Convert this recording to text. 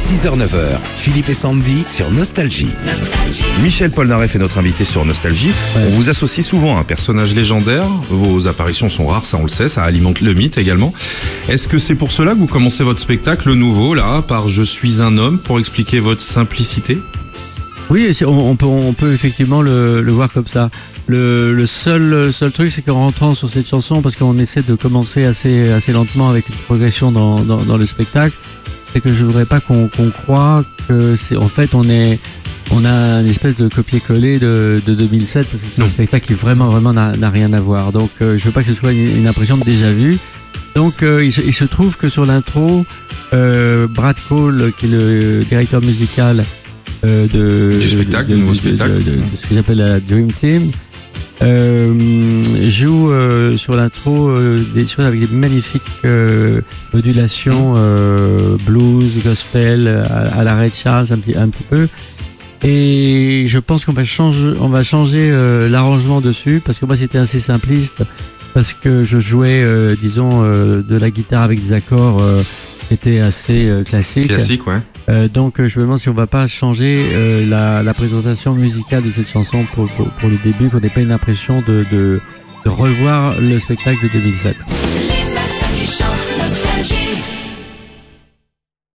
6h-9h, Philippe et Sandy sur Nostalgie. Michel Polnareff est notre invité sur Nostalgie. On vous associe souvent à un personnage légendaire. Vos apparitions sont rares, ça on le sait, ça alimente le mythe également. Est-ce que c'est pour cela que vous commencez votre spectacle nouveau, là, par Je suis un homme, pour expliquer votre simplicité? Oui, on, on peut, on peut effectivement le, le voir comme ça. Le, le seul, le seul truc, c'est qu'en rentrant sur cette chanson, parce qu'on essaie de commencer assez, assez lentement avec une progression dans, dans, dans le spectacle, c'est que je voudrais pas qu'on qu'on croie que c'est, en fait, on est, on a une espèce de copier-coller de, de 2007, parce que c'est un spectacle qui vraiment, vraiment n'a rien à voir. Donc, euh, je veux pas que ce soit une, une impression de déjà vu. Donc, euh, il, se, il se trouve que sur l'intro, euh, Brad Cole, qui est le directeur musical euh, de, Du spectacle, du nouveau spectacle. de, de- de ce que j'appelle la Dream Team, joue sur l'intro des choses avec des magnifiques modulations blues, gospel, à, à la Ray Charles un petit, un petit peu. Et je pense qu'on va changer, on va changer euh, l'arrangement dessus parce que moi c'était assez simpliste parce que je jouais, euh, disons, euh, de la guitare avec des accords euh, qui étaient assez euh, classiques. Classique, ouais. Euh, donc euh, je me demande si on va pas changer euh, la, la présentation musicale de cette chanson pour, pour, pour le début, qu'on n'ait pas une impression de, de, de revoir le spectacle de 2007.